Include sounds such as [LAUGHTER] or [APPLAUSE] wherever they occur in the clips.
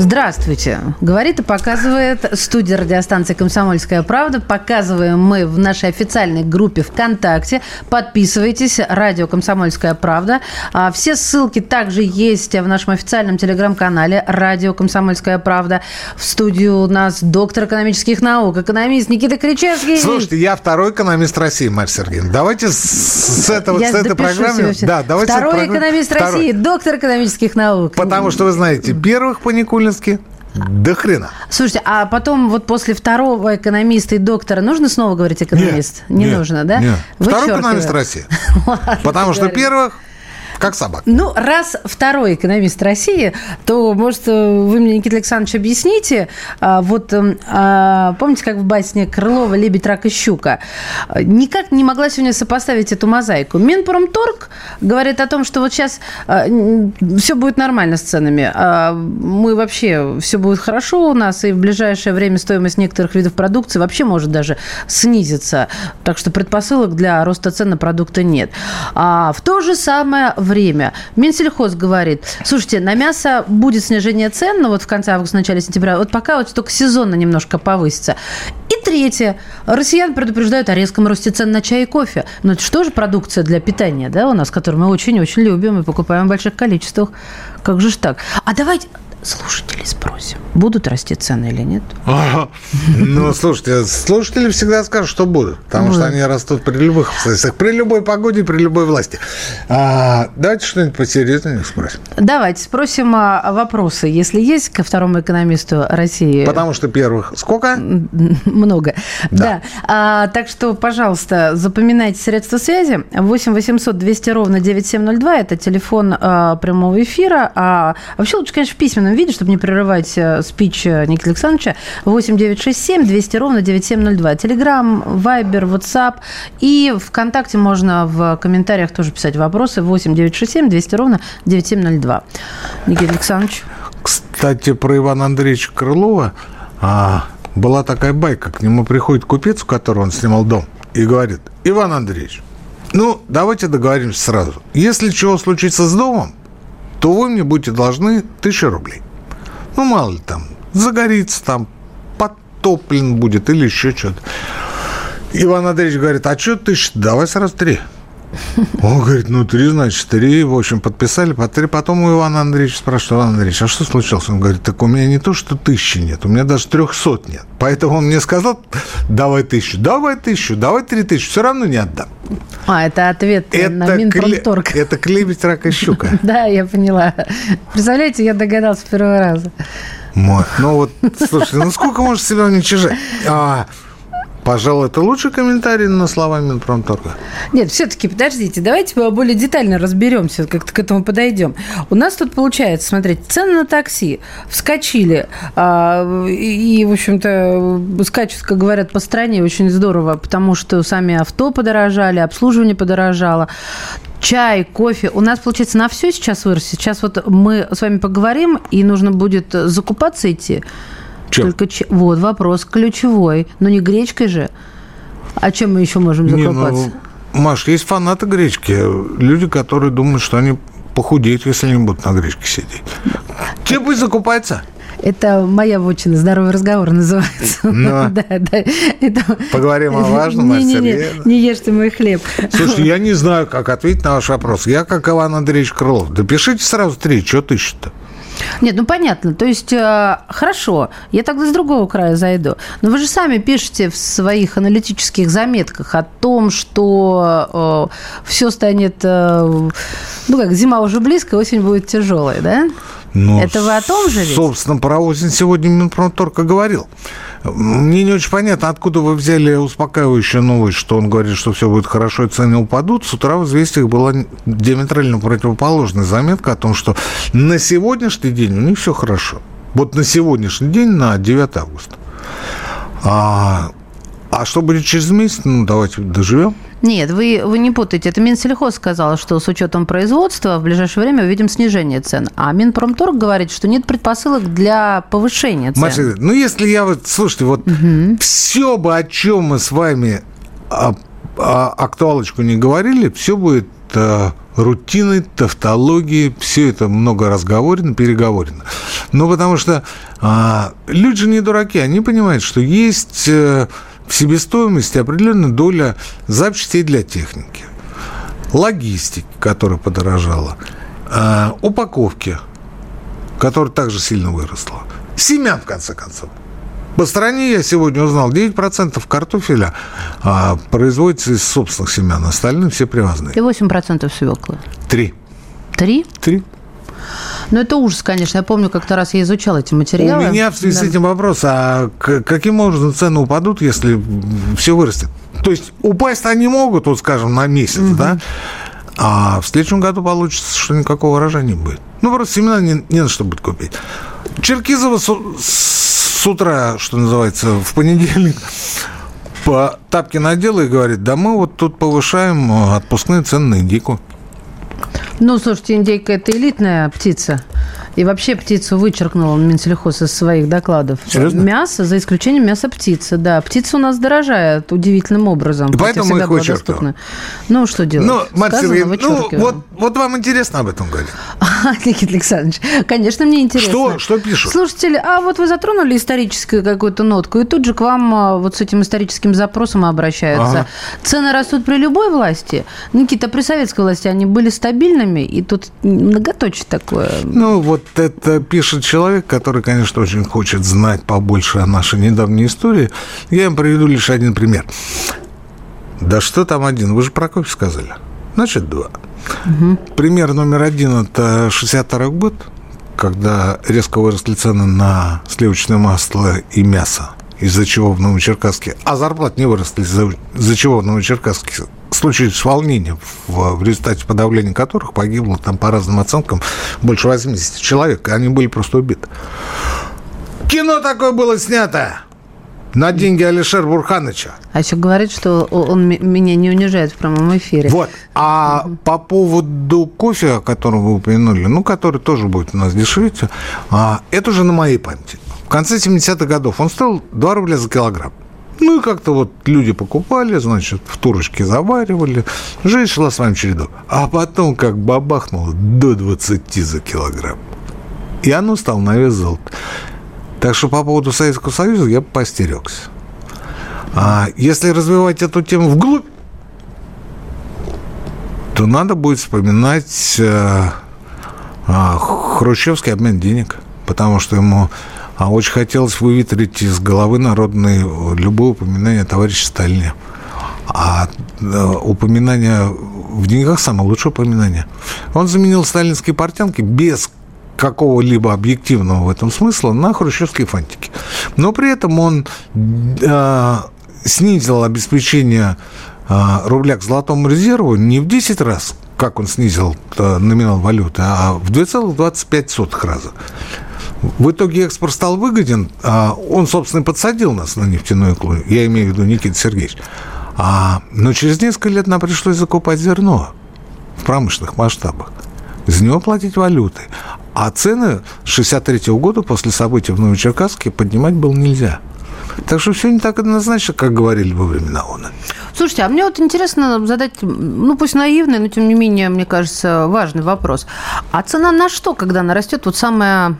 Здравствуйте. Говорит и показывает студия радиостанции «Комсомольская правда». Показываем мы в нашей официальной группе ВКонтакте. Подписывайтесь. Радио «Комсомольская правда». А все ссылки также есть в нашем официальном телеграм-канале «Радио «Комсомольская правда». В студию у нас доктор экономических наук, экономист Никита Кричевский. Слушайте, я второй экономист России, Марья Сергеевна. Давайте с, с этого, Я с этой программы... Да, давайте Второй программы- экономист Второй. России, доктор экономических наук. Потому что, вы знаете, первых по Никулински до хрена. Слушайте, а потом вот после второго экономиста и доктора нужно снова говорить экономист? Не Нет, нужно, да? нет. Второй экономист России. [LAUGHS] Потому что первых как собак. Ну, раз второй экономист России, то, может, вы мне, Никита Александрович, объясните, а, вот эм, а, помните, как в басне Крылова «Лебедь, рак и щука»? А, Никак не могла сегодня сопоставить эту мозаику. Минпромторг говорит о том, что вот сейчас все будет нормально с ценами. А, Мы вообще, все будет хорошо у нас, и в ближайшее время стоимость некоторых видов продукции вообще может даже снизиться. Так что предпосылок для роста цен на продукты нет. А в то же самое время Минсельхоз говорит, слушайте, на мясо будет снижение цен, но вот в конце августа, начале сентября, вот пока вот только сезонно немножко повысится. И третье. Россиян предупреждают о резком росте цен на чай и кофе. Но это что же продукция для питания, да, у нас, которую мы очень-очень любим и покупаем в больших количествах. Как же ж так? А давайте слушателей спросим, будут расти цены или нет? Ну, слушайте, слушатели всегда скажут, что будут. Потому что они растут при любых обстоятельствах, при любой погоде, при любой власти. А, давайте что-нибудь посерьезнее спросим. Давайте спросим а, вопросы, если есть, ко второму экономисту России. Потому что первых сколько? Много. Да. А, так что, пожалуйста, запоминайте средства связи. 8 800 200 ровно 9702. Это телефон а, прямого эфира. А вообще лучше, конечно, в письменном виде, чтобы не прерывать а, спич а, Никиты Александровича. 8 967 200 ровно 9702. Телеграм, Вайбер, WhatsApp. И ВКонтакте можно в комментариях тоже писать вопросы. 8 967 200 ровно 9702. Никита Александрович. Кстати, про Ивана Андреевича Крылова а, была такая байка. К нему приходит купец, у которого он снимал дом, и говорит, Иван Андреевич, ну, давайте договоримся сразу. Если чего случится с домом, то вы мне будете должны тысячу рублей. Ну, мало ли там, загорится там, подтоплен будет или еще что-то. Иван Андреевич говорит, а что тысяча? Давай сразу три. Он говорит, ну, три, значит, три. В общем, подписали по три. Потом у Ивана Андреевича спрашивают, Иван Андреевич, а что случилось? Он говорит, так у меня не то, что тысячи нет, у меня даже трехсот нет. Поэтому он мне сказал, давай тысячу, давай тысячу, давай три тысячи, все равно не отдам. А, это ответ на Это, Минпромторг. кле- это клебедь, рак и щука. [LAUGHS] Да, я поняла. Представляете, я догадался с первого раза. Ну вот, слушай, ну сколько можешь себя уничижать? Пожалуй, это лучший комментарий на слова Минпромторга. Нет, все-таки подождите, давайте более детально разберемся, как-то к этому подойдем. У нас тут получается, смотрите, цены на такси вскочили, а, и, в общем-то, скачут, как говорят, по стране очень здорово, потому что сами авто подорожали, обслуживание подорожало. Чай, кофе. У нас, получается, на все сейчас вырос. Сейчас вот мы с вами поговорим, и нужно будет закупаться идти. Чем? Только че- Вот вопрос ключевой. Но не гречкой же. А чем мы еще можем Не, закупаться? ну, Маш, есть фанаты гречки. Люди, которые думают, что они похудеют, если они будут на гречке сидеть. Те пусть закупаются. Это моя вотчина, здоровый разговор называется. Ну. [LAUGHS] Да, да. Это- Поговорим о важном, Марья Не-не-не, Сергеевна. не ешьте мой хлеб. Слушайте, я [LAUGHS] не знаю, как ответить на ваш вопрос. Я как Иван Андреевич Крылов. Да пишите сразу три, что тысяча-то? Нет, ну понятно. То есть, э, хорошо, я тогда с другого края зайду. Но вы же сами пишете в своих аналитических заметках о том, что все станет, э, ну как, зима уже близко, осень будет тяжелой, да? Ну, Это вы о том же ведь? Собственно, про осень сегодня Минпромторг говорил. Мне не очень понятно, откуда вы взяли успокаивающую новость, что он говорит, что все будет хорошо и цены упадут. С утра в «Известиях» была диаметрально противоположная заметка о том, что на сегодняшний день у них все хорошо. Вот на сегодняшний день, на 9 августа. А, а что будет через месяц? Ну, давайте доживем. Нет, вы, вы не путаете. Это Минсельхоз сказал, что с учетом производства в ближайшее время увидим снижение цен. А Минпромторг говорит, что нет предпосылок для повышения цен. Маша, ну если я вот, слушайте, вот угу. все бы, о чем мы с вами а, а, актуалочку не говорили, все будет а, рутиной, тавтологией, все это много разговорено, переговорено. Ну, потому что а, люди же не дураки, они понимают, что есть... А, в себестоимости определенная доля запчастей для техники, логистики, которая подорожала, э, упаковки, которая также сильно выросла, семян, в конце концов. По стране я сегодня узнал, 9% картофеля а, производится из собственных семян, остальные все привозные. И 8% свеклы. Три. Три? Три. Ну, это ужас, конечно. Я помню, как-то раз я изучал эти материалы. У меня в связи да. с этим вопрос, а каким образом цены упадут, если все вырастет? То есть упасть они могут, вот скажем, на месяц, угу. да? А в следующем году получится, что никакого урожая не будет. Ну, просто семена не, не на что будет купить. Черкизова с, с утра, что называется, в понедельник по тапке надела и говорит, да мы вот тут повышаем отпускные цены на индейку. Ну, слушайте, индейка – это элитная птица. И вообще птицу вычеркнул Минсельхоз из своих докладов. Серьезно? Мясо, за исключением мяса птицы, да. Птица у нас дорожает удивительным образом. И поэтому их вычеркнул. Ну, что делать? Ну, Марья Сергеевна, ну, вот, вот вам интересно об этом говорить? [LAUGHS] Никита Александрович, конечно, мне интересно. Что, что пишут? Слушатели, а вот вы затронули историческую какую-то нотку, и тут же к вам а, вот с этим историческим запросом обращаются. Ага. Цены растут при любой власти. Никита, при советской власти они были стабильными, и тут многоточие такое. Ну, вот вот это пишет человек, который, конечно, очень хочет знать побольше о нашей недавней истории. Я им приведу лишь один пример. Да что там один? Вы же Прокофьев сказали. Значит, два. Угу. Пример номер один – это 62 год, когда резко выросли цены на сливочное масло и мясо, из-за чего в Новочеркасске, а зарплат не выросли, из-за, из-за чего в Новочеркасске случились волнения, в, в результате подавления которых погибло, там, по разным оценкам, больше 80 человек, и они были просто убиты. Кино такое было снято! На деньги Алишер Бурханыча. А еще говорит, что он меня не унижает в прямом эфире. Вот. А угу. по поводу кофе, о котором вы упомянули, ну, который тоже будет у нас дешеветь, а, это уже на моей памяти. В конце 70-х годов он стоил 2 рубля за килограмм. Ну и как-то вот люди покупали, значит, в турочке заваривали. Жизнь шла своим чередом. А потом как бабахнуло до 20 за килограмм. И оно стало на вес золота. Так что по поводу Советского Союза я постерегся. А если развивать эту тему вглубь, то надо будет вспоминать э, э, хрущевский обмен денег, потому что ему а очень хотелось выветрить из головы народной любое упоминание о товарище Сталине. А э, упоминание в деньгах самое лучшее упоминание. Он заменил сталинские портянки без какого-либо объективного в этом смысла на хрущевские фантики. Но при этом он э, снизил обеспечение э, рубля к золотому резерву не в 10 раз, как он снизил э, номинал валюты, а в 2,25 раза. В итоге экспорт стал выгоден. А он, собственно, подсадил нас на нефтяную иглу. Я имею в виду Никита Сергеевич. А, но через несколько лет нам пришлось закупать зерно в промышленных масштабах. За него платить валюты. А цены с 63 года после событий в Новочеркасске поднимать было нельзя. Так что все не так однозначно, как говорили во времена ООН. Слушайте, а мне вот интересно задать, ну пусть наивный, но тем не менее, мне кажется, важный вопрос. А цена на что, когда она растет? Вот самое,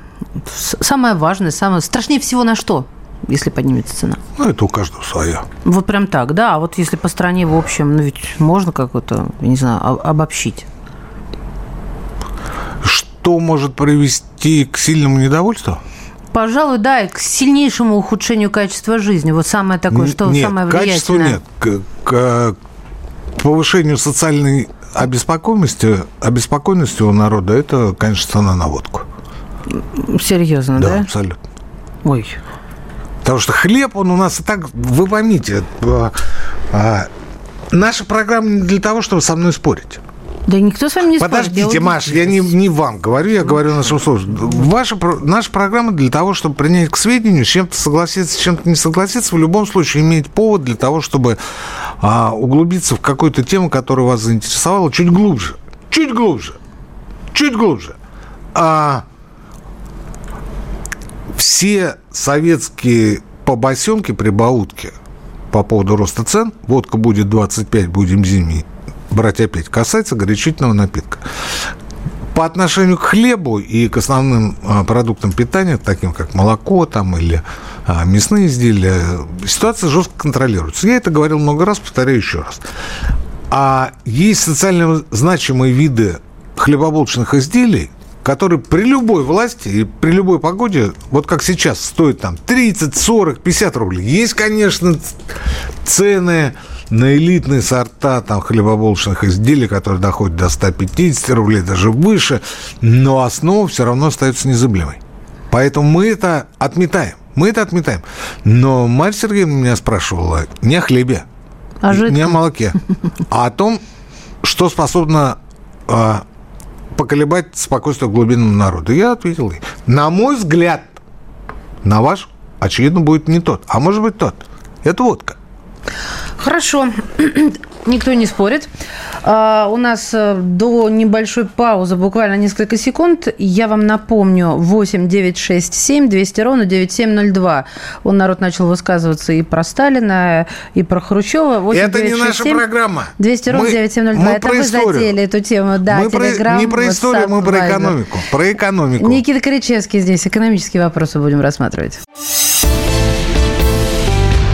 самое важное, самое страшнее всего на что? если поднимется цена? Ну, это у каждого своя. Вот прям так, да. А вот если по стране в общем, ну ведь можно как-то, не знаю, обобщить. Что может привести к сильному недовольству? Пожалуй, да, к сильнейшему ухудшению качества жизни. Вот самое такое, что нет, самое влиятельное. нет. К, к повышению социальной обеспокоенности, обеспокоенности у народа, это, конечно, цена на водку. Серьезно, да? Да, абсолютно. Ой. Потому что хлеб, он у нас и так, вы поймите, а, а, наша программа не для того, чтобы со мной спорить. Да никто с вами не Подождите, спорит. Маш, я не, не вам говорю, я говорю нашим слушателям. Ваша, наша программа для того, чтобы принять к сведению, с чем-то согласиться, с чем-то не согласиться, в любом случае иметь повод для того, чтобы а, углубиться в какую-то тему, которая вас заинтересовала, чуть глубже. Чуть глубже. Чуть глубже. А, все советские побосенки, прибаутки по поводу роста цен, водка будет 25, будем зимней брать опять, касается горячительного напитка. По отношению к хлебу и к основным а, продуктам питания, таким как молоко там, или а, мясные изделия, ситуация жестко контролируется. Я это говорил много раз, повторяю еще раз. А есть социально значимые виды хлебобулочных изделий, которые при любой власти и при любой погоде, вот как сейчас, стоят там 30, 40, 50 рублей. Есть, конечно, цены на элитные сорта там, хлебобулочных изделий, которые доходят до 150 рублей, даже выше, но основа все равно остается незыблемой. Поэтому мы это отметаем. Мы это отметаем. Но Марья Сергеевна меня спрашивала не о хлебе, А не о молоке, а о том, что способно а, поколебать спокойствие глубинного народа. Я ответил ей, на мой взгляд, на ваш, очевидно, будет не тот, а может быть тот. Это водка. Хорошо. [CLEARS THROAT] Никто не спорит. А, у нас э, до небольшой паузы, буквально несколько секунд. Я вам напомню, 8 9 6 7 200 ровно 9702. Он народ начал высказываться и про Сталина, и про Хрущева. 8, Это 9, не 6, наша 7, программа. 200 ровно Мы- 9702. мы Это про вы историю. затеяли эту тему. Да, мы про- не про историю, мы про экономику. Про экономику. Никита Кричевский здесь. Экономические вопросы будем рассматривать.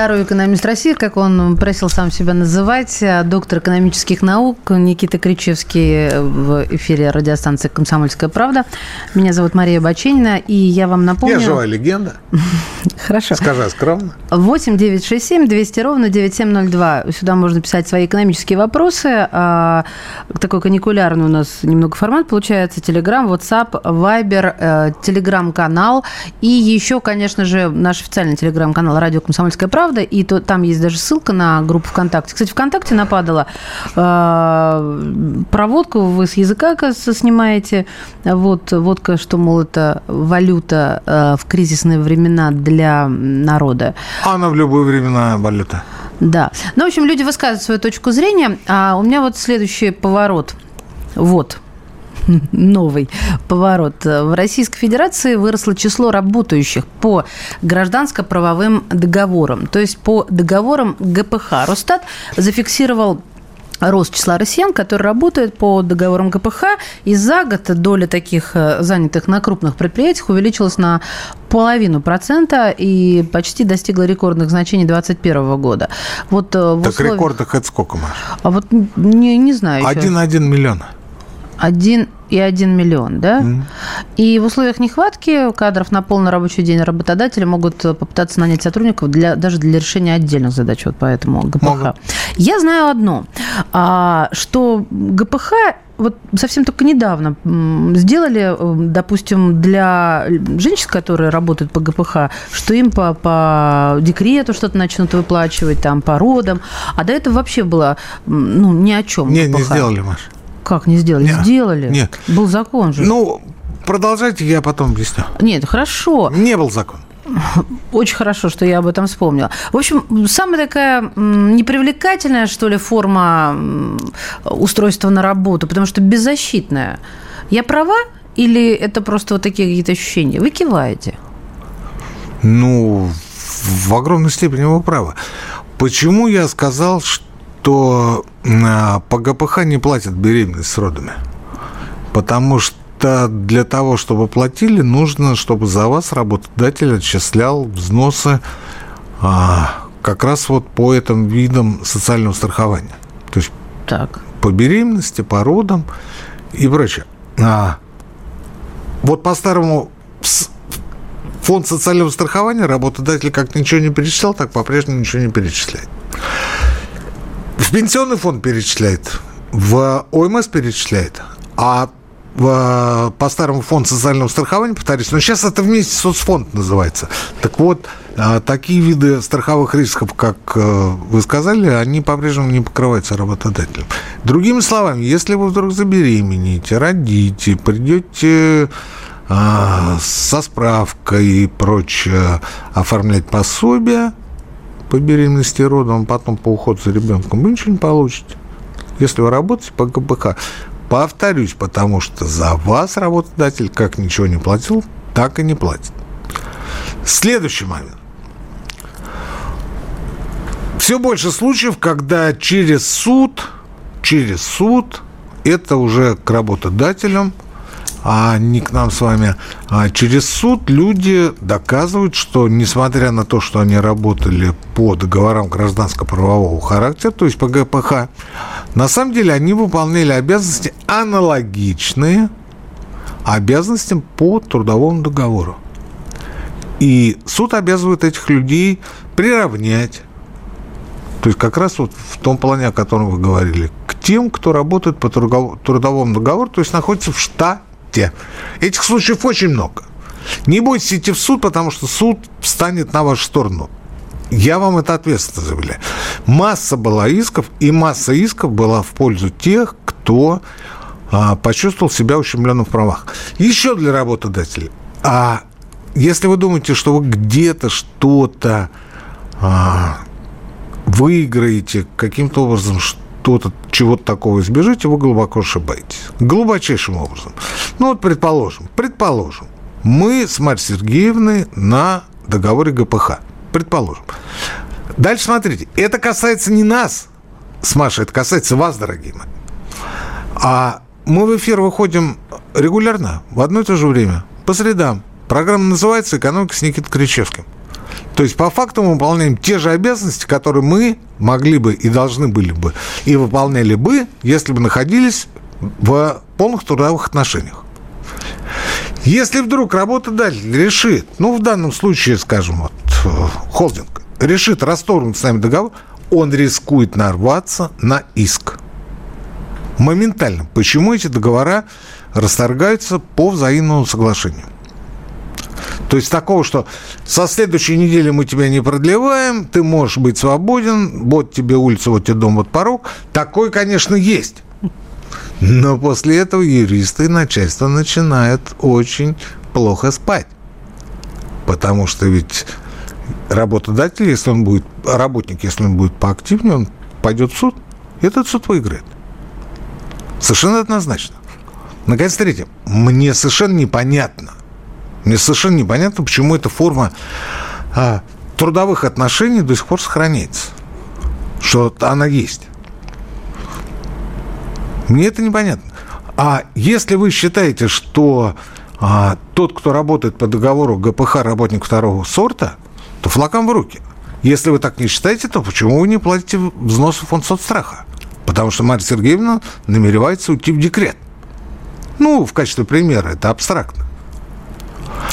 Второй экономист России, как он просил сам себя называть, а, доктор экономических наук Никита Кричевский в эфире радиостанции «Комсомольская правда». Меня зовут Мария Баченина, и я вам напомню... Я живая легенда. [LAUGHS] Хорошо. Скажи скромно. 8 967 200 ровно 9702. Сюда можно писать свои экономические вопросы. А, Такой каникулярный у нас немного формат получается. Телеграм, WhatsApp, Viber, э, Телеграм-канал. И еще, конечно же, наш официальный Телеграм-канал «Радио Комсомольская правда». И то, там есть даже ссылка на группу ВКонтакте. Кстати, ВКонтакте нападала э, проводку. Вы с языка, кажется, снимаете. Вот, водка, что, мол, это валюта э, в кризисные времена для народа. Она в любое времена валюта. Да. Ну, в общем, люди высказывают свою точку зрения. А у меня вот следующий поворот. Вот [LAUGHS] новый поворот. В Российской Федерации выросло число работающих по гражданско-правовым договорам, то есть по договорам ГПХ. Росстат зафиксировал рост числа россиян, которые работают по договорам ГПХ, и за год доля таких э, занятых на крупных предприятиях увеличилась на половину процента и почти достигла рекордных значений 2021 года. Вот э, так условиях... рекордах это сколько, Маша? А вот не, не знаю. 1,1 миллиона. 1 и 1 миллион, да? Mm. И в условиях нехватки кадров на полный рабочий день работодатели могут попытаться нанять сотрудников для, даже для решения отдельных задач, вот поэтому ГПХ. Могут. Я знаю одно, а, что ГПХ вот совсем только недавно сделали, допустим, для женщин, которые работают по ГПХ, что им по, по декрету что-то начнут выплачивать, там, по родам. А до этого вообще было ну, ни о чем. Не, ГПХ. не сделали, Маша. Как не сделали? Нет. Сделали. Нет. Был закон же. Ну, продолжайте, я потом объясню. Нет, хорошо. Не был закон. Очень хорошо, что я об этом вспомнила. В общем, самая такая непривлекательная, что ли, форма устройства на работу, потому что беззащитная. Я права или это просто вот такие какие-то ощущения? Вы киваете. Ну, в огромной степени вы правы. Почему я сказал, что а, по ГПХ не платят беременность с родами? Потому что для того, чтобы платили, нужно, чтобы за вас работодатель отчислял взносы а, как раз вот по этим видам социального страхования. То есть Так. по беременности, по родам и прочее. А, вот по-старому фонд социального страхования работодатель как ничего не перечислял, так по-прежнему ничего не перечисляет. В пенсионный фонд перечисляет, в ОМС перечисляет, а по старому фонду социального страхования, повторюсь, но сейчас это вместе соцфонд называется. Так вот, а, такие виды страховых рисков, как э, вы сказали, они по-прежнему не покрываются работодателем. Другими словами, если вы вдруг забеременеете, родите, придете а, со справкой и прочее оформлять пособие по беременности и родам, потом по уходу за ребенком, вы ничего не получите. Если вы работаете по ГПХ, повторюсь, потому что за вас работодатель как ничего не платил, так и не платит. Следующий момент. Все больше случаев, когда через суд, через суд, это уже к работодателям – а не к нам с вами. А через суд люди доказывают, что несмотря на то, что они работали по договорам гражданско-правового характера, то есть по ГПХ, на самом деле они выполняли обязанности аналогичные обязанностям по трудовому договору. И суд обязывает этих людей приравнять то есть как раз вот в том плане, о котором вы говорили, к тем, кто работает по трудовому договору, то есть находится в штате те. Этих случаев очень много. Не бойтесь идти в суд, потому что суд встанет на вашу сторону. Я вам это ответственно заявляю. Масса была исков, и масса исков была в пользу тех, кто а, почувствовал себя ущемленным в правах. Еще для работодателей. А если вы думаете, что вы где-то что-то а, выиграете каким-то образом, что-то, чего-то такого избежите, вы глубоко ошибаетесь. Глубочайшим образом. Ну вот, предположим, предположим, мы с Марьей Сергеевной на договоре ГПХ. Предположим. Дальше смотрите, это касается не нас с Машей, это касается вас, дорогие мои. А мы в эфир выходим регулярно, в одно и то же время, по средам. Программа называется «Экономика с Никитой Кричевским». То есть, по факту мы выполняем те же обязанности, которые мы могли бы и должны были бы, и выполняли бы, если бы находились в полных трудовых отношениях. Если вдруг работодатель решит, ну, в данном случае, скажем, вот, холдинг, решит расторгнуть с нами договор, он рискует нарваться на иск. Моментально. Почему эти договора расторгаются по взаимному соглашению? То есть такого, что со следующей недели мы тебя не продлеваем, ты можешь быть свободен, вот тебе улица, вот тебе дом, вот порог. Такой, конечно, есть. Но после этого юристы и начальство начинают очень плохо спать. Потому что ведь работодатель, если он будет, работник, если он будет поактивнее, он пойдет в суд, и этот суд выиграет. Совершенно однозначно. Наконец, третье. Мне совершенно непонятно, мне совершенно непонятно, почему эта форма а, трудовых отношений до сих пор сохраняется. Что она есть. Мне это непонятно. А если вы считаете, что а, тот, кто работает по договору ГПХ работник второго сорта, то флаком в руки. Если вы так не считаете, то почему вы не платите взносы в фонд соцстраха? Потому что Марья Сергеевна намеревается уйти в декрет. Ну, в качестве примера, это абстрактно.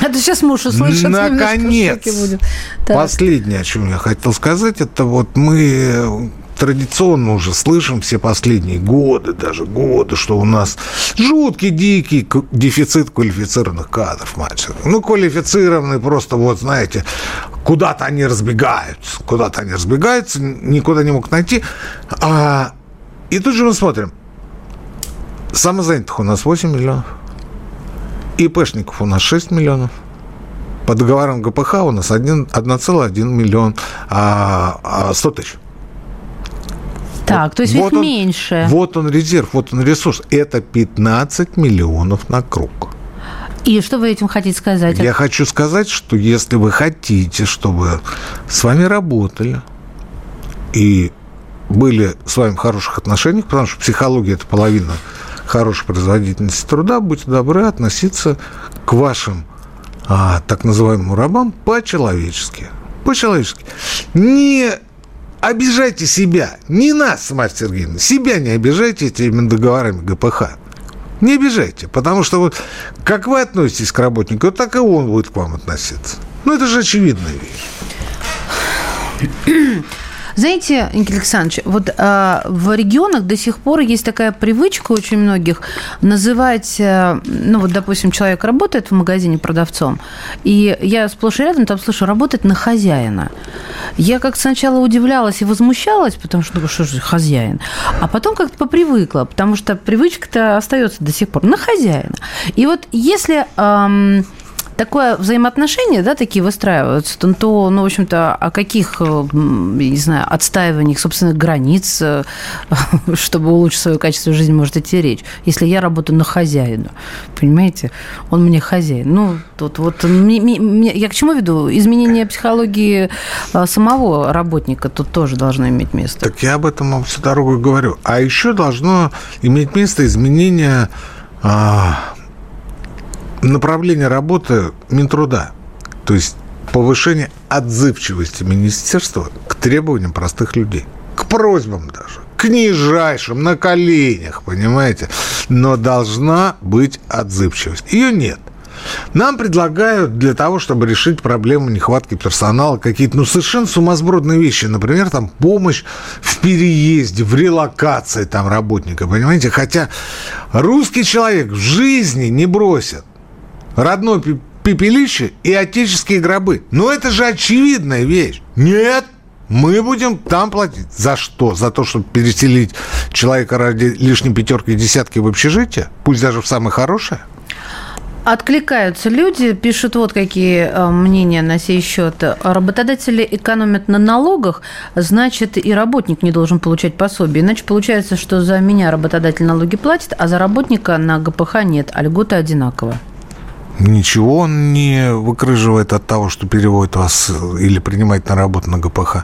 Это сейчас муж услышит. Наконец. Последнее, о чем я хотел сказать, это вот мы традиционно уже слышим все последние годы, даже годы, что у нас жуткий, дикий дефицит квалифицированных кадров, мальчик. Ну, квалифицированные просто, вот, знаете, куда-то они разбегаются, куда-то они разбегаются, никуда не могут найти. А, и тут же мы смотрим, самозанятых у нас 8 миллионов. ИПшников у нас 6 миллионов. По договорам ГПХ у нас 1,1 миллион а, а 100 тысяч. Так, то есть вот их он, меньше. Вот он резерв, вот он ресурс. Это 15 миллионов на круг. И что вы этим хотите сказать? Я хочу сказать, что если вы хотите, чтобы с вами работали и были с вами в хороших отношениях, потому что психология – это половина хорошей производительности труда, будьте добры относиться к вашим а, так называемым рабам по-человечески. По-человечески. Не обижайте себя. Не нас, Марья Сергеевна. Себя не обижайте этими договорами ГПХ. Не обижайте, потому что вот как вы относитесь к работнику, так и он будет к вам относиться. Ну, это же очевидная вещь. Знаете, Никита Александрович, вот а, в регионах до сих пор есть такая привычка очень многих называть, а, ну вот, допустим, человек работает в магазине продавцом, и я сплошь и рядом там слышу, работает на хозяина. Я как сначала удивлялась и возмущалась, потому что, ну, что же хозяин, а потом как-то попривыкла, потому что привычка-то остается до сих пор на хозяина. И вот если... Эм, такое взаимоотношение, да, такие выстраиваются, то, ну, в общем-то, о каких, э, не знаю, отстаиваниях собственных границ, э, [LAUGHS] чтобы улучшить свое качество жизни, может идти речь, если я работаю на хозяина, понимаете? Он мне хозяин. Ну, тут вот, я к чему веду? Изменение психологии э, самого работника тут тоже должно иметь место. Так я об этом вам всю дорогу говорю. А еще должно иметь место изменение а, направление работы Минтруда, то есть повышение отзывчивости министерства к требованиям простых людей, к просьбам даже, к нижайшим, на коленях, понимаете? Но должна быть отзывчивость. Ее нет. Нам предлагают для того, чтобы решить проблему нехватки персонала, какие-то ну, совершенно сумасбродные вещи. Например, там помощь в переезде, в релокации там работника, понимаете? Хотя русский человек в жизни не бросит родное пепелище и отеческие гробы. Но это же очевидная вещь. Нет, мы будем там платить. За что? За то, чтобы переселить человека ради лишней пятерки и десятки в общежитие? Пусть даже в самое хорошее? Откликаются люди, пишут вот какие э, мнения на сей счет. Работодатели экономят на налогах, значит, и работник не должен получать пособие. Иначе получается, что за меня работодатель налоги платит, а за работника на ГПХ нет, а льготы одинаково. Ничего он не выкрыживает от того, что переводит вас или принимает на работу на ГПХ.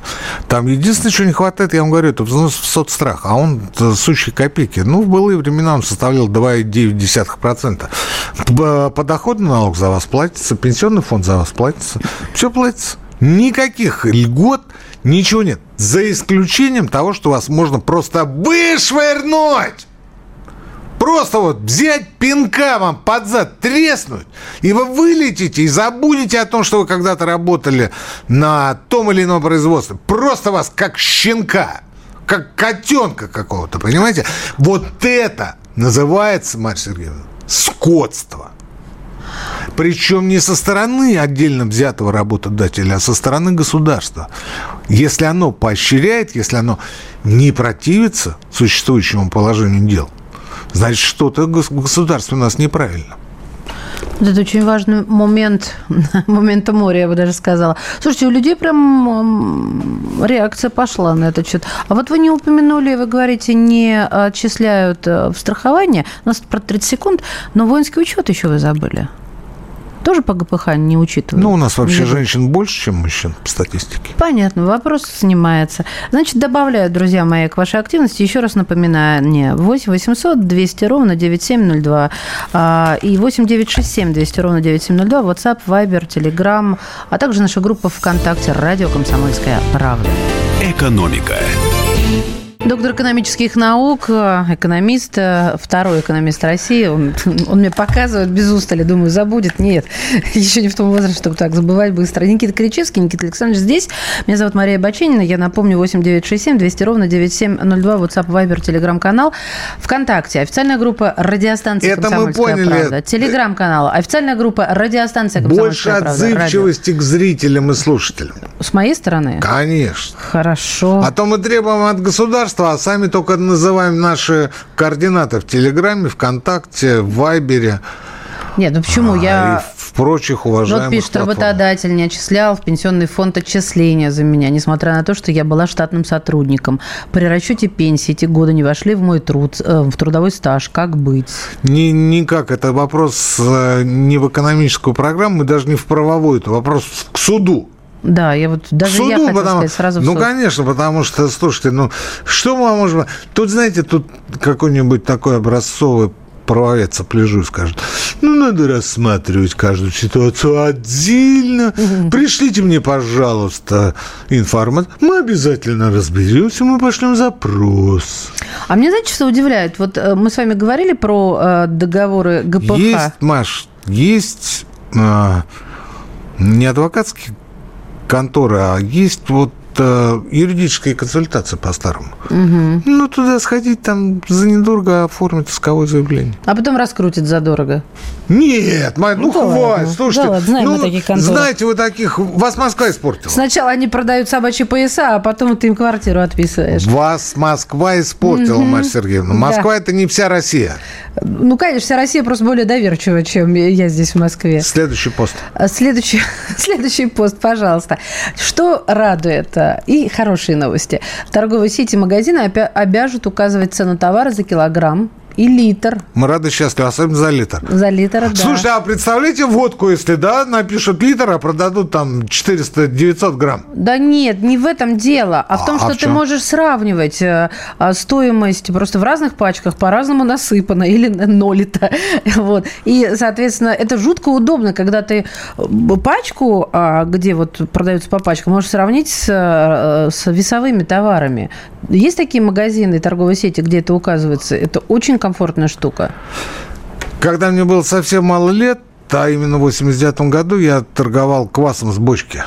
Там единственное, что не хватает, я вам говорю, это взнос в соцстрах, а он сущие копейки. Ну, в былые времена он составлял 2,9%. Подоходный налог за вас платится, пенсионный фонд за вас платится. Все платится. Никаких льгот, ничего нет. За исключением того, что вас можно просто вышвырнуть Просто вот взять пинка вам под зад, треснуть, и вы вылетите и забудете о том, что вы когда-то работали на том или ином производстве. Просто вас как щенка, как котенка какого-то, понимаете? Вот это называется, Марья Сергеевна, скотство. Причем не со стороны отдельно взятого работодателя, а со стороны государства. Если оно поощряет, если оно не противится существующему положению дел – значит, что-то государство у нас неправильно. Вот это очень важный момент, [LAUGHS] момент моря, я бы даже сказала. Слушайте, у людей прям реакция пошла на этот счет. А вот вы не упомянули, вы говорите, не отчисляют э, в страхование. У нас про 30 секунд, но воинский учет еще вы забыли тоже по ГПХ не учитывают? Ну, у нас вообще Нет. женщин больше, чем мужчин по статистике. Понятно, вопрос снимается. Значит, добавляю, друзья мои, к вашей активности. Еще раз напоминаю, не 8 800 200 ровно 9702 а, и 8 967 200 ровно 9702, WhatsApp, Viber, Telegram, а также наша группа ВКонтакте «Радио Комсомольская правда». Экономика. Доктор экономических наук, экономист, второй экономист России. Он, [LAUGHS] он мне показывает без устали. Думаю, забудет. Нет, [LAUGHS] еще не в том возрасте, чтобы так забывать быстро. Никита Кричевский, Никита Александрович здесь. Меня зовут Мария Баченина. Я напомню, 8967 200 ровно 9702, WhatsApp, Viber, Telegram-канал. ВКонтакте. Официальная группа радиостанции Это мы поняли. правда. Телеграм-канал. Официальная группа радиостанция Больше отзывчивости правда. к зрителям и слушателям. С моей стороны? Конечно. Хорошо. А то мы требуем от государства государства, а сами только называем наши координаты в Телеграме, ВКонтакте, в Вайбере. Нет, ну почему? А, я... в прочих уважаемых Вот пишет, платформ. работодатель не отчислял в пенсионный фонд отчисления за меня, несмотря на то, что я была штатным сотрудником. При расчете пенсии эти годы не вошли в мой труд, э, в трудовой стаж. Как быть? Ни, никак. Это вопрос э, не в экономическую программу, мы даже не в правовую. Это вопрос к суду. Да, я вот даже суду, я хотела потому, сказать сразу Ну, конечно, потому что, слушайте, ну, что мы можем... Тут, знаете, тут какой-нибудь такой образцовый правовец пляжу скажет, ну, надо рассматривать каждую ситуацию отдельно. Пришлите мне, пожалуйста, информацию. Мы обязательно разберемся, мы пошлем запрос. А мне, знаете, что удивляет? Вот э, мы с вами говорили про э, договоры ГПХ. Есть, Маш, есть э, не адвокатский конторы, а есть вот юридическая консультация по-старому. Угу. Ну, туда сходить, там за недорого оформить исковое заявление. А потом раскрутит задорого. Нет, ну, ну хватит, ладно. слушайте. Да ладно, знаем ну, мы таких конторов. Знаете вы таких, вас Москва испортила. Сначала они продают собачьи пояса, а потом ты им квартиру отписываешь. Вас Москва испортила, угу. Марья Сергеевна. Москва да. это не вся Россия. Ну, конечно, вся Россия просто более доверчива, чем я здесь в Москве. Следующий пост. Следующий, [LAUGHS] следующий пост, пожалуйста. Что радует? И хорошие новости. Торговые сети магазины обяжут указывать цену товара за килограмм и литр. Мы рады счастливы, особенно за литр. За литр, да. Слушай, а представляете водку, если, да, напишут литр, а продадут там 400-900 грамм? Да нет, не в этом дело, а, а в том, что а в ты можешь сравнивать э, а, стоимость просто в разных пачках, по-разному насыпано или налито. [LAUGHS] Вот. И, соответственно, это жутко удобно, когда ты э, пачку, а, где вот продаются по пачкам, можешь сравнить с, э, с весовыми товарами. Есть такие магазины, торговые сети, где это указывается? Это очень комфортная штука. Когда мне было совсем мало лет, а именно в 89 году я торговал квасом с бочки.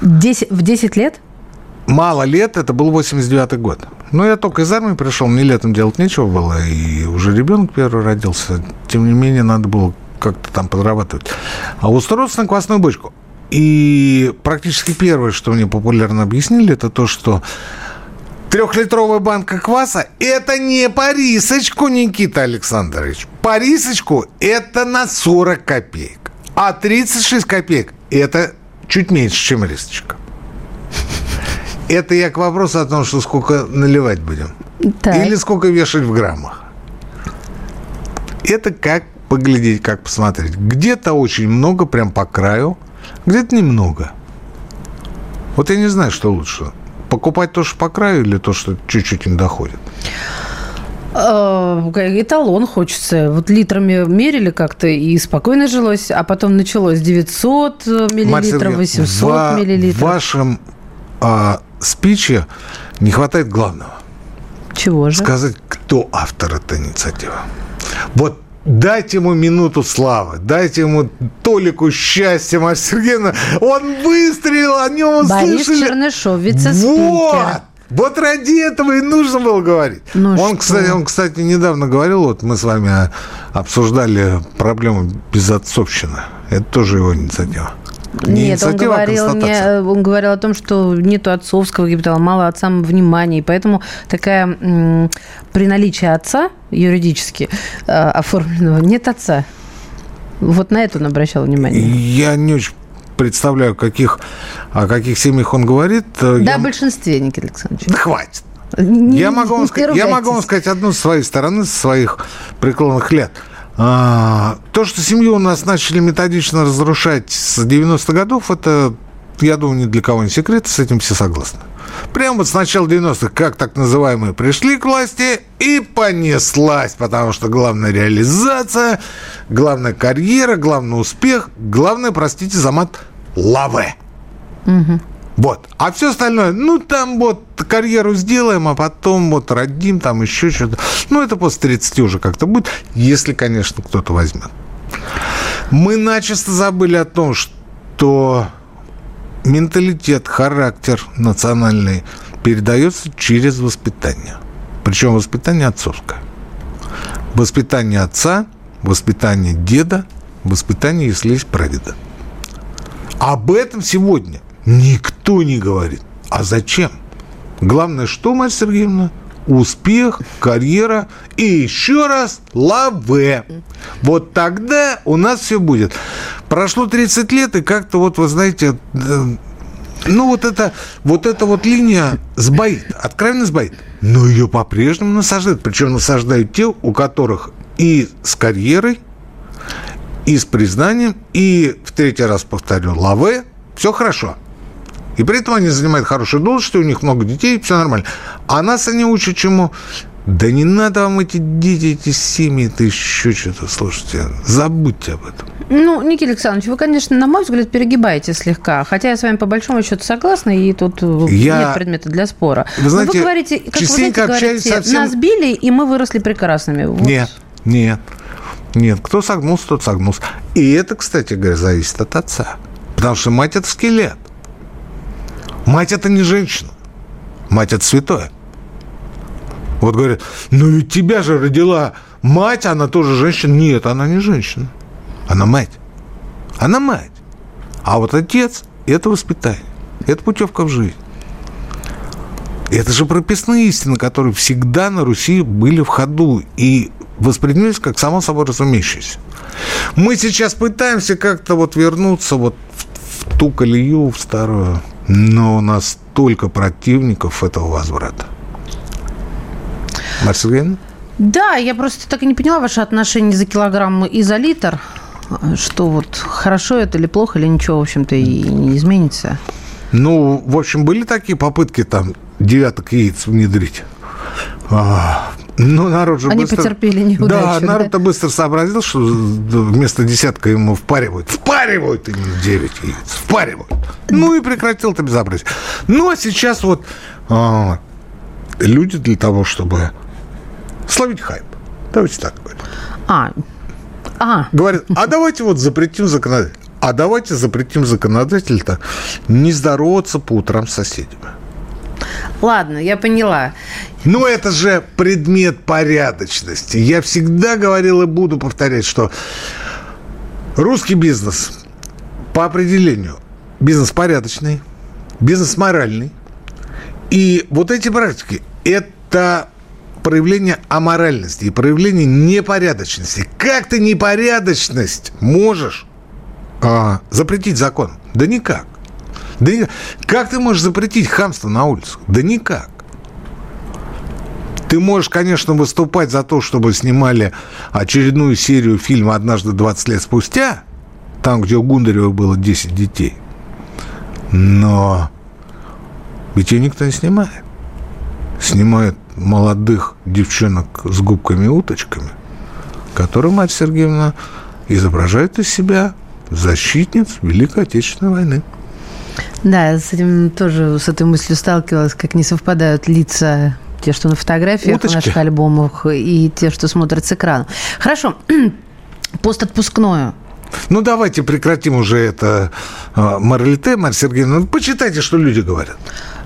10, в 10 лет? Мало лет, это был 89 год. Но я только из армии пришел, мне летом делать нечего было, и уже ребенок первый родился. Тем не менее, надо было как-то там подрабатывать. А устроился на квасную бочку. И практически первое, что мне популярно объяснили, это то, что Трехлитровая банка кваса – это не по рисочку, Никита Александрович. По рисочку – это на 40 копеек. А 36 копеек – это чуть меньше, чем рисочка. [LAUGHS] Это я к вопросу о том, что сколько наливать будем. Так. Или сколько вешать в граммах. Это как поглядеть, как посмотреть. Где-то очень много, прям по краю, где-то немного. Вот я не знаю, что лучше покупать то, что по краю, или то, что чуть-чуть не доходит? Э, эталон хочется. Вот литрами мерили как-то и спокойно жилось, а потом началось 900 миллилитров, 800 во, миллилитров. В вашем а, спиче не хватает главного. Чего же? Сказать, кто автор этой инициативы. Вот Дайте ему минуту славы, дайте ему толику счастья, Марья Сергеевна. Он выстрелил, о нем Борис услышали. Чернышов, вице-спикер. Вот! Вот ради этого и нужно было говорить. Ну он, кстати, он, кстати, недавно говорил, вот мы с вами обсуждали проблему безотцовщины. Это тоже его инициатива. Не Нет, он а говорил, не, он говорил о том, что нету отцовского капитала, мало отцам внимания, и поэтому такая м, при наличии отца юридически э, оформленного нет отца. Вот на это он обращал внимание. Я не очень представляю, каких, о каких семьях он говорит. Да, я... большинстве, Никита Александрович. Да хватит. Не, я, могу вам сказать, я могу вам сказать одну с своей стороны, со своих преклонных лет – а, то, что семью у нас начали методично разрушать с 90-х годов, это, я думаю, ни для кого не секрет, с этим все согласны. Прямо с начала 90-х, как так называемые, пришли к власти и понеслась, потому что главная реализация, главная карьера, главный успех, главное, простите за мат, лаве. Угу. Вот. А все остальное, ну, там вот карьеру сделаем, а потом вот родим, там еще что-то. Ну, это после 30 уже как-то будет, если, конечно, кто-то возьмет. Мы начисто забыли о том, что менталитет, характер национальный передается через воспитание. Причем воспитание отцовское. Воспитание отца, воспитание деда, воспитание, если есть прадеда. Об этом сегодня – Никто не говорит. А зачем? Главное, что, Марья Сергеевна? Успех, карьера и еще раз лаве. Вот тогда у нас все будет. Прошло 30 лет, и как-то вот, вы знаете, э, ну вот это, вот эта вот линия сбоит, откровенно сбоит. Но ее по-прежнему насаждают. Причем насаждают те, у которых и с карьерой, и с признанием, и, в третий раз повторю, лаве, все хорошо. И при этом они занимают хорошие должности, у них много детей, все нормально. А нас они учат чему? Да не надо вам эти дети, эти семьи, это еще что-то, слушайте, забудьте об этом. Ну, Никита Александрович, вы, конечно, на мой взгляд, перегибаете слегка. Хотя я с вами по большому счету согласна, и тут я... нет предмета для спора. Вы знаете, Но вы говорите, как вы знаете, говорите, совсем... нас били, и мы выросли прекрасными. Вот. Нет, нет, нет. Кто согнулся, тот согнулся. И это, кстати говоря, зависит от отца. Потому что мать – это скелет. Мать это не женщина. Мать это святое. Вот говорят, ну ведь тебя же родила мать, она тоже женщина. Нет, она не женщина. Она мать. Она мать. А вот отец – это воспитание. Это путевка в жизнь. Это же прописные истины, которые всегда на Руси были в ходу и воспринимались как само собой разумеющиеся. Мы сейчас пытаемся как-то вот вернуться вот в, в ту колею, в старую, но у нас столько противников этого возврата. Марселин? Да, я просто так и не поняла ваше отношение за килограмм и за литр. Что вот хорошо это или плохо, или ничего, в общем-то, и не изменится. Ну, в общем, были такие попытки там девяток яиц внедрить. А, ну, народ же Они быстро... потерпели неудачу. Да, народ-то быстро сообразил, что вместо десятка ему впаривают. Впаривают именно 9 яиц. Впаривают. Ну и прекратил это безобразие. Ну, а сейчас вот а, люди для того, чтобы словить хайп. Давайте так говорить. А, а. Говорят, а давайте вот запретим законодатель. А давайте запретим законодатель-то не здороваться по утрам с соседями. Ладно, я поняла. Ну, это же предмет порядочности. Я всегда говорил и буду повторять, что русский бизнес по определению бизнес порядочный, бизнес моральный. И вот эти практики – это проявление аморальности и проявление непорядочности. Как ты непорядочность можешь а, запретить закон? Да никак. Да. Как ты можешь запретить хамство на улицах? Да никак. Ты можешь, конечно, выступать за то, чтобы снимали очередную серию фильма «Однажды 20 лет спустя», там, где у Гундарева было 10 детей. Но ведь ее никто не снимает. Снимают молодых девчонок с губками-уточками, которые мать Сергеевна изображает из себя защитниц Великой Отечественной войны. Да, с этим тоже, с этой мыслью сталкивалась, как не совпадают лица те, что на фотографиях Уточки. в наших альбомах, и те, что смотрят с экрана. Хорошо, [CLEARS THROAT] постотпускное. Ну, давайте прекратим уже это э, моралите, Марья Сергеевна. Ну, почитайте, что люди говорят.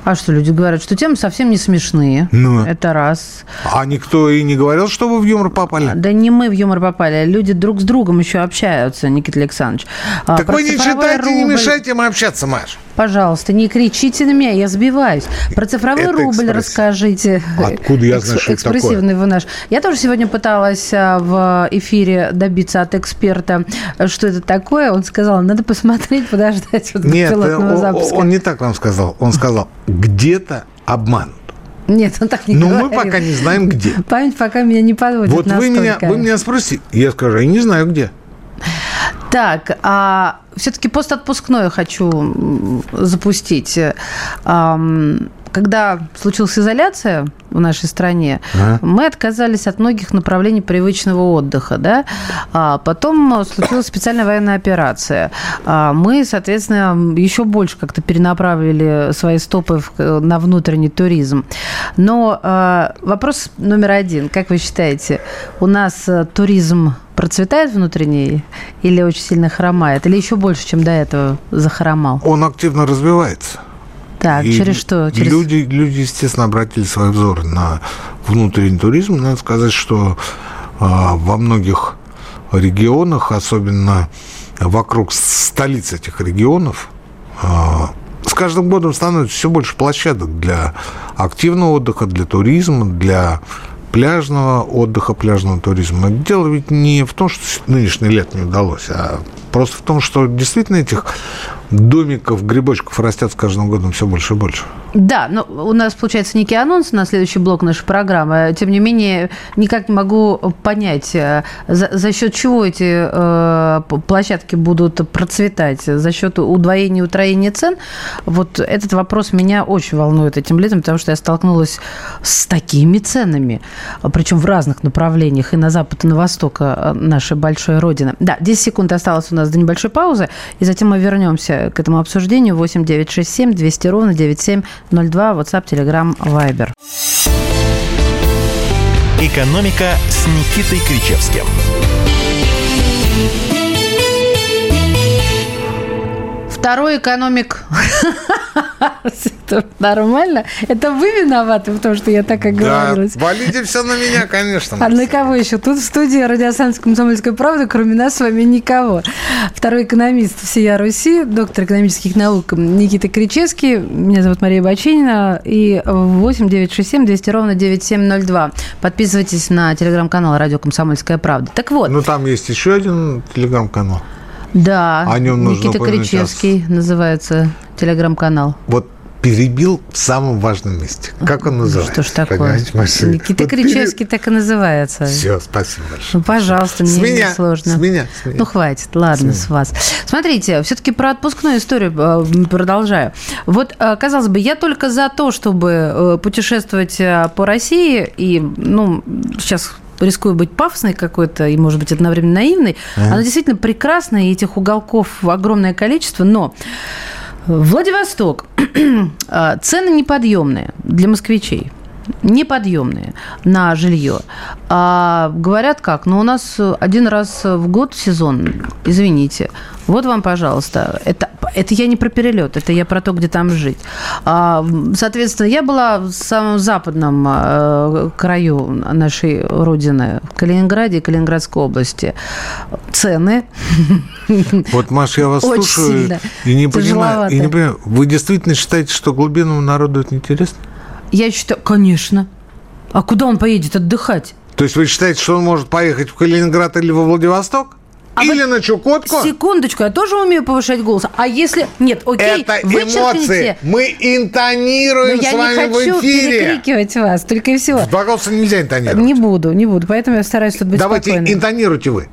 А что, люди говорят, что темы совсем не смешные. Ну. Это раз. А никто и не говорил, что вы в юмор попали? Да не мы в юмор попали. Люди друг с другом еще общаются, Никита Александрович. А, так Про вы не читайте, рубль... не мешайте им общаться, Маш. Пожалуйста, не кричите на меня, я сбиваюсь. Про цифровой это рубль экспресс. расскажите. Откуда я знаю, что Экспрессивный такое? вы наш. Я тоже сегодня пыталась а, в эфире добиться от эксперта, что это такое. Он сказал, надо посмотреть, подождать вот Нет, пилотного он, запуска. он не так вам сказал. Он сказал, где-то обманут. Нет, он так не Но говорил. мы пока не знаем, где. Память пока меня не подводит Вот вы меня, вы меня спросите, я скажу, я не знаю, где. Так, а все-таки постотпускное хочу запустить когда случилась изоляция в нашей стране, а? мы отказались от многих направлений привычного отдыха, да. А потом случилась специальная военная операция. А мы, соответственно, еще больше как-то перенаправили свои стопы на внутренний туризм. Но а, вопрос номер один. Как вы считаете, у нас э, туризм процветает внутренний или очень сильно хромает? Или еще больше, чем до этого захромал? Он активно развивается. Так, и через что? Через... Люди, люди, естественно, обратили свой взор на внутренний туризм. Надо сказать, что а, во многих регионах, особенно вокруг столиц этих регионов, а, с каждым годом становится все больше площадок для активного отдыха, для туризма, для пляжного отдыха, пляжного туризма. Дело ведь не в том, что нынешний лет не удалось, а просто в том, что действительно этих домиков, грибочков растет с каждым годом все больше и больше. Да, но у нас получается некий анонс на следующий блок нашей программы. Тем не менее, никак не могу понять, э, за, за счет чего эти э, площадки будут процветать? За счет удвоения, утроения цен? Вот этот вопрос меня очень волнует этим летом, потому что я столкнулась с такими ценами, причем в разных направлениях, и на запад, и на восток э, нашей большой родины. Да, 10 секунд осталось у нас до небольшой паузы, и затем мы вернемся к этому обсуждению. 8 9 6 7 200 ровно 9702. WhatsApp, Telegram, Viber. Экономика с Никитой Кричевским. Второй экономик [LAUGHS] что нормально. Это вы виноваты в том, что я так оговорилась. Да, валите все на меня, конечно. А на кого еще? Тут в студии радиостанции «Комсомольская правда», кроме нас с вами никого. Второй экономист всея Руси, доктор экономических наук Никита Кричевский. Меня зовут Мария Бачинина. И 8 967 200 ровно 9702. Подписывайтесь на телеграм-канал «Радио Комсомольская правда». Так вот. Ну, там есть еще один телеграм-канал. Да, О нем нужно Никита Кричевский называется телеграм-канал. Вот перебил в самом важном месте. Как он называется? Что ж такое? Никита вот Кричевский пере... так и называется. Все, спасибо большое. Ну, пожалуйста, с мне меня, не сложно. С меня, с меня. Ну, хватит, ладно, с, с вас. Смотрите, все-таки про отпускную историю э, продолжаю. Вот, э, казалось бы, я только за то, чтобы э, путешествовать по России и, ну, сейчас рискую быть пафосной какой-то и, может быть, одновременно наивной. Mm-hmm. Она действительно прекрасная, и этих уголков огромное количество, но Владивосток. [CLEARS THROAT] А, цены неподъемные для москвичей неподъемные на жилье. А говорят как? Ну, у нас один раз в год сезон, извините. Вот вам, пожалуйста. Это, это я не про перелет, это я про то, где там жить. А, соответственно, я была в самом западном э, краю нашей родины, в Калининграде и Калининградской области. Цены. Вот, Маша, я вас слушаю и не, понимаю, и не понимаю. Вы действительно считаете, что глубинному народу это интересно? Я считаю, конечно. А куда он поедет отдыхать? То есть вы считаете, что он может поехать в Калининград или во Владивосток? А Или вот на Чукотку? Секундочку, я тоже умею повышать голос. А если... Нет, окей, Это эмоции. Мы интонируем с вами в эфире. я не хочу перекрикивать вас, только и всего. Два голоса нельзя интонировать. Не буду, не буду. Поэтому я стараюсь тут быть Давайте спокойной. интонируйте вы.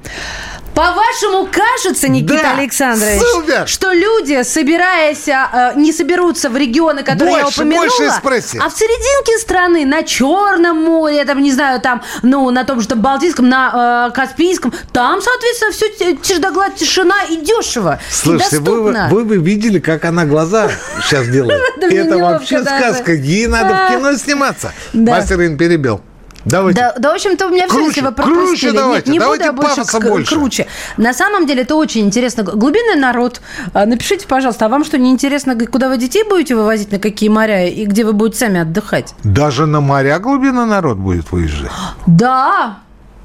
По-вашему, кажется, Никита да, Александрович, супер. что люди, собираясь, э, не соберутся в регионы, которые больше, я упомянула, больше экспрессии. а в серединке страны, на Черном море, там, не знаю, там, ну, на том же Балтийском, на э, Каспийском, там, соответственно, все тишь тишина и дешево. Слушайте, и вы, вы бы видели, как она глаза сейчас [LAUGHS] делает. Это вообще сказка. Ей надо в кино сниматься. Мастер перебил. Давайте. Да, да, в общем-то, у меня круче, все, если вы пропустили. Круче давайте, Нет, не давайте буду, больше, больше. круче. На самом деле это очень интересно. Глубинный народ. А, напишите, пожалуйста, а вам что, не интересно, куда вы детей будете вывозить, на какие моря, и где вы будете сами отдыхать? Даже на моря глубинный народ будет выезжать? Да.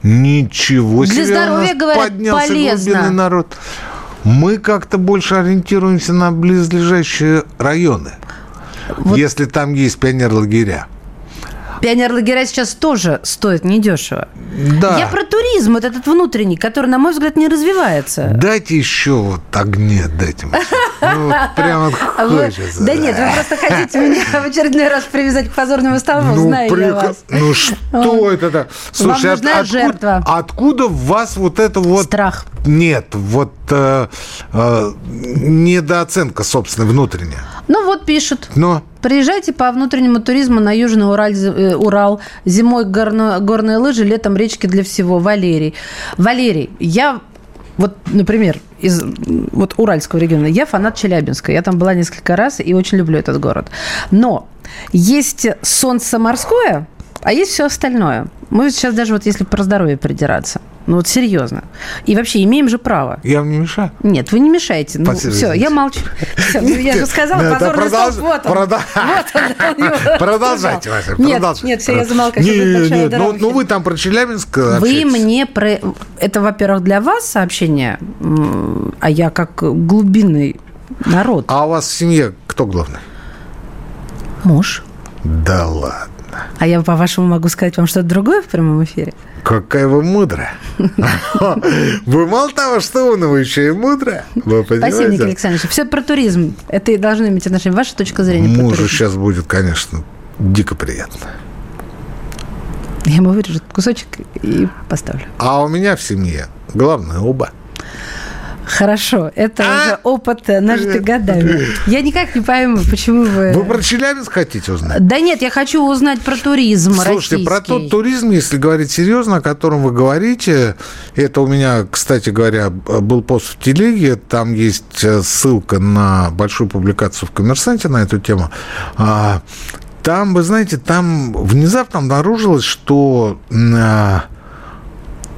Ничего себе Для здоровья, говорят, поднялся полезно. глубинный народ. Мы как-то больше ориентируемся на близлежащие районы. Вот. Если там есть пионер-лагеря. Пионер-лагеря сейчас тоже стоят недешево. Да. Я про туризм, вот этот внутренний, который, на мой взгляд, не развивается. Дайте еще вот огне, дайте. Ну, [LAUGHS] прямо хочется. Да нет, вы просто хотите [LAUGHS] меня в очередной раз привязать к позорному столбу, ну, знаю я вас. Ну, что это? Слушай, Вам жертва. Откуда в вас вот это вот... Страх. Нет, вот э, э, недооценка, собственно, внутренняя. Ну вот пишут. Но. Приезжайте по внутреннему туризму на Южный Урал, э, Урал. зимой горно, горные лыжи, летом речки для всего. Валерий. Валерий, я вот, например, из вот Уральского региона, я фанат Челябинска. Я там была несколько раз и очень люблю этот город. Но есть солнце морское, а есть все остальное. Мы сейчас даже вот если про здоровье придираться – ну вот серьезно. И вообще имеем же право. Я вам не мешаю? Нет, вы не мешаете. Ну, все, я молчу. Все, ну, я же сказала, позорный продолж... стол. Вот он. Прода... Вот он. [LAUGHS] Продолжайте, Вася, Нет, нет, все, я замолкаю. Нет, нет, ну, ну вы там про Челябинск Вы мне про... Это, во-первых, для вас сообщение, а я как глубинный народ. А у вас в семье кто главный? Муж. Да ладно. А я, по-вашему, могу сказать вам что-то другое в прямом эфире? Какая вы мудрая. [LAUGHS] Вы мало того, что умная, еще и мудрая. Спасибо, Николай Александрович. Все про туризм. Это и должно иметь отношение. Ваша точка зрения Мужу сейчас будет, конечно, дико приятно. Я ему вырежу кусочек и поставлю. А у меня в семье главное оба. Хорошо, это а? уже опыт нажитый годами. Я никак не пойму, почему вы... Вы про Челябинск хотите узнать? Да нет, я хочу узнать про туризм Слушайте, российский. про тот туризм, если говорить серьезно, о котором вы говорите, это у меня, кстати говоря, был пост в телеге, там есть э, ссылка на большую публикацию в «Коммерсанте» на эту тему. А, там, вы знаете, там внезапно обнаружилось, что а,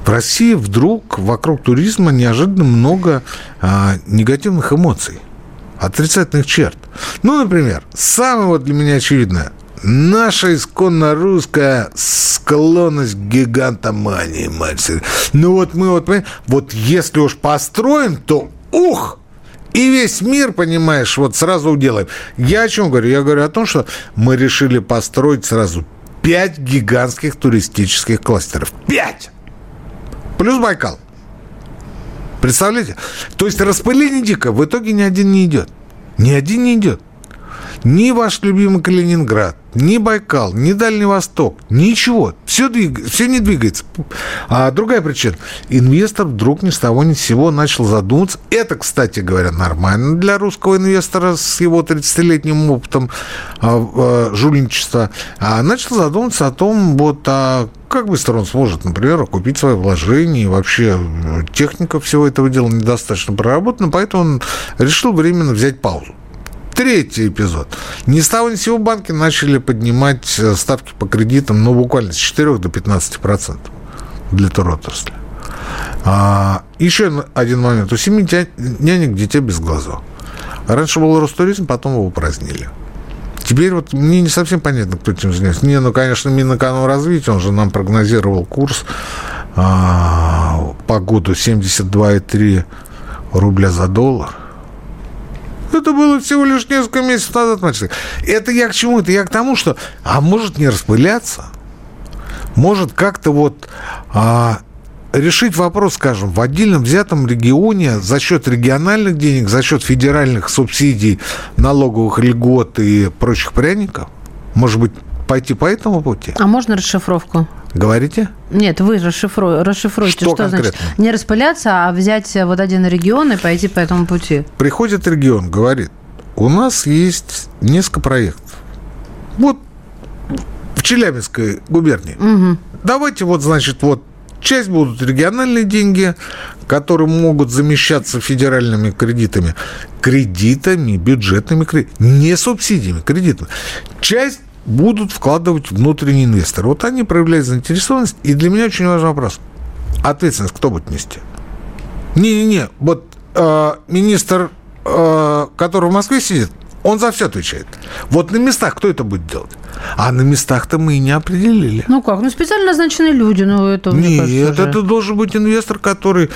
в России вдруг вокруг туризма неожиданно много а, негативных эмоций. отрицательных черт. Ну, например, самое вот для меня очевидное. Наша исконно русская склонность к гигантомании, мать. Ну вот мы вот, вот если уж построим, то ух, и весь мир, понимаешь, вот сразу уделаем. Я о чем говорю? Я говорю о том, что мы решили построить сразу пять гигантских туристических кластеров. Пять! Плюс Байкал. Представляете? То есть распыление дико. В итоге ни один не идет. Ни один не идет. Ни ваш любимый Калининград, ни Байкал, ни Дальний Восток, ничего. Все, двиг... все не двигается. А другая причина. Инвестор вдруг ни с того ни с сего начал задуматься. Это, кстати говоря, нормально для русского инвестора с его 30-летним опытом а, а, жульничества. А начал задуматься о том, вот, а как быстро он сможет, например, купить свои вложения, и вообще техника всего этого дела недостаточно проработана, поэтому он решил временно взять паузу. Третий эпизод. Ни с того ни сего банки начали поднимать э, ставки по кредитам, ну, буквально с 4 до 15 процентов для туротрасли. А, еще один момент. У семи нянек дитя без глаза. Раньше был Ростуризм, потом его упразднили. Теперь вот мне не совсем понятно, кто этим занимается. Не, ну, конечно, Минэкономразвитие, он же нам прогнозировал курс а, по году 72,3 рубля за доллар. Это было всего лишь несколько месяцев назад, мальчик. Это я к чему? Это я к тому, что, а может не распыляться? Может как-то вот а, решить вопрос, скажем, в отдельном взятом регионе за счет региональных денег, за счет федеральных субсидий, налоговых льгот и прочих пряников? Может быть, пойти по этому пути? А можно расшифровку? Говорите? Нет, вы расшифру... расшифруете, что, что значит не распыляться, а взять вот один регион и пойти по этому пути. Приходит регион, говорит, у нас есть несколько проектов. Вот в Челябинской губернии. Угу. Давайте вот, значит, вот часть будут региональные деньги, которые могут замещаться федеральными кредитами. Кредитами, бюджетными кредитами. Не субсидиями, кредитами. Часть будут вкладывать внутренние инвесторы. Вот они проявляют заинтересованность. И для меня очень важный вопрос. Ответственность кто будет нести? Не-не-не, вот э, министр, э, который в Москве сидит, он за все отвечает. Вот на местах кто это будет делать? А на местах-то мы и не определили. Ну как? Ну специально назначенные люди. Ну это, Нет, кажется, это уже... должен быть инвестор, который,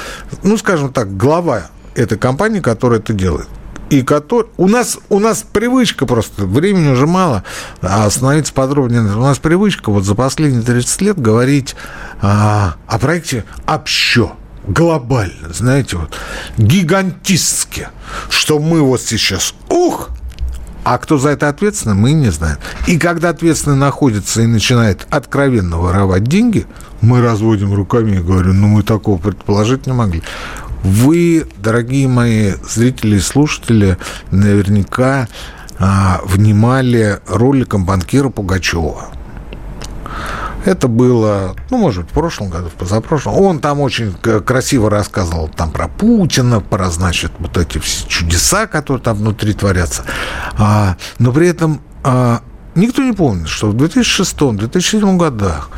ну скажем так, глава этой компании, которая это делает и который... У нас, у нас привычка просто, времени уже мало, а остановиться подробнее. У нас привычка вот за последние 30 лет говорить а, о проекте общо глобально, знаете, вот, гигантистски, что мы вот сейчас, ух, а кто за это ответственный, мы не знаем. И когда ответственный находится и начинает откровенно воровать деньги, мы разводим руками и говорим, ну мы такого предположить не могли. Вы, дорогие мои зрители и слушатели, наверняка а, внимали роликом банкира Пугачева. Это было, ну, может быть, в прошлом году, в позапрошлом. Он там очень красиво рассказывал там про Путина, про, значит, вот эти все чудеса, которые там внутри творятся. А, но при этом а, никто не помнит, что в 2006-2007 годах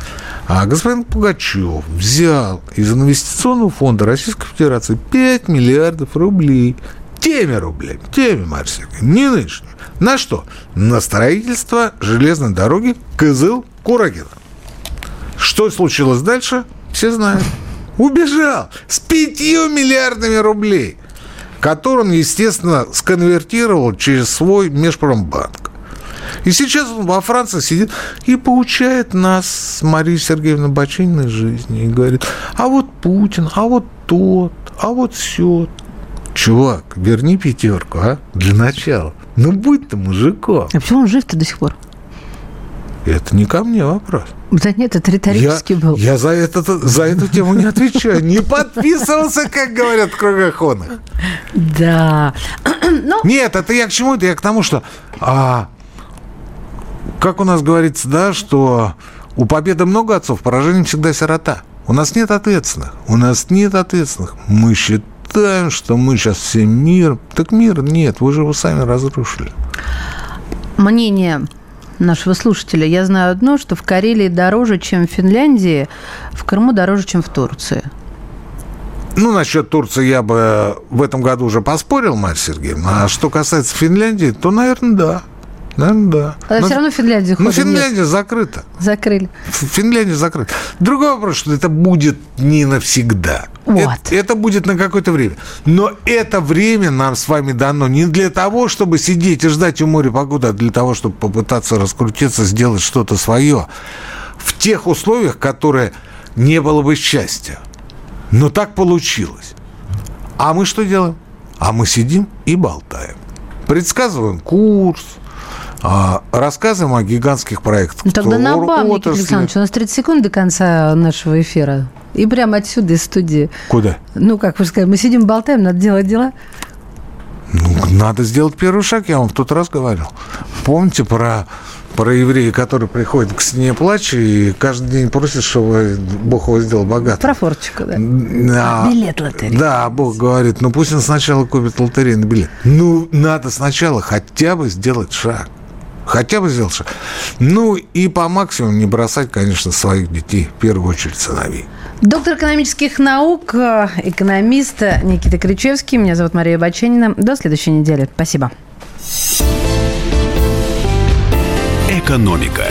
а господин Пугачев взял из инвестиционного фонда Российской Федерации 5 миллиардов рублей. Теми рублями, теми, Марсик, не нынешними. На что? На строительство железной дороги Кызыл-Курагина. Что случилось дальше, все знают. Убежал с пятью миллиардами рублей, которые он, естественно, сконвертировал через свой межпромбанк. И сейчас он во Франции сидит и получает нас с Марией Сергеевной Бачининой жизни. И говорит, а вот Путин, а вот тот, а вот все. Чувак, верни пятерку, а? Для начала. Ну, будь ты мужиком. А почему он жив-то до сих пор? Это не ко мне вопрос. Да нет, это риторический я, был. Я за, это, за эту тему не отвечаю. Не подписывался, как говорят в кругоходах. Да. Нет, это я к чему? Это я к тому, что а, как у нас говорится, да, что у победы много отцов, поражение всегда сирота. У нас нет ответственных. У нас нет ответственных. Мы считаем, что мы сейчас все мир. Так мир нет, вы же его сами разрушили. Мнение нашего слушателя. Я знаю одно, что в Карелии дороже, чем в Финляндии, в Крыму дороже, чем в Турции. Ну, насчет Турции я бы в этом году уже поспорил, Марья Сергеевна. А что касается Финляндии, то, наверное, да. Наверное, да. А но, все равно Финляндия Ну, Финляндия нет. закрыта. Закрыли. Финляндия закрыта. Другой вопрос, что это будет не навсегда. Вот. Это, это будет на какое-то время. Но это время нам с вами дано не для того, чтобы сидеть и ждать у моря погоды, а для того, чтобы попытаться раскрутиться, сделать что-то свое. В тех условиях, которые не было бы счастья. Но так получилось. А мы что делаем? А мы сидим и болтаем. Предсказываем курс, а, рассказываем о гигантских проектах. Ну, тогда на бам, Никита Александрович, у нас 30 секунд до конца нашего эфира. И прямо отсюда, из студии. Куда? Ну, как вы сказали, мы сидим, болтаем, надо делать дела. Ну, надо сделать первый шаг, я вам в тот раз говорил. Помните про про еврея, который приходит к стене плача и каждый день просит, чтобы Бог его сделал богатым. Про форчику, да. А, билет лотереи. Да, Бог говорит, ну пусть он сначала купит лотерейный билет. Ну, надо сначала хотя бы сделать шаг. Хотя бы сделать шаг. Ну, и по максимуму не бросать, конечно, своих детей, в первую очередь сыновей. Доктор экономических наук, экономист Никита Кричевский. Меня зовут Мария Баченина. До следующей недели. Спасибо. Экономика.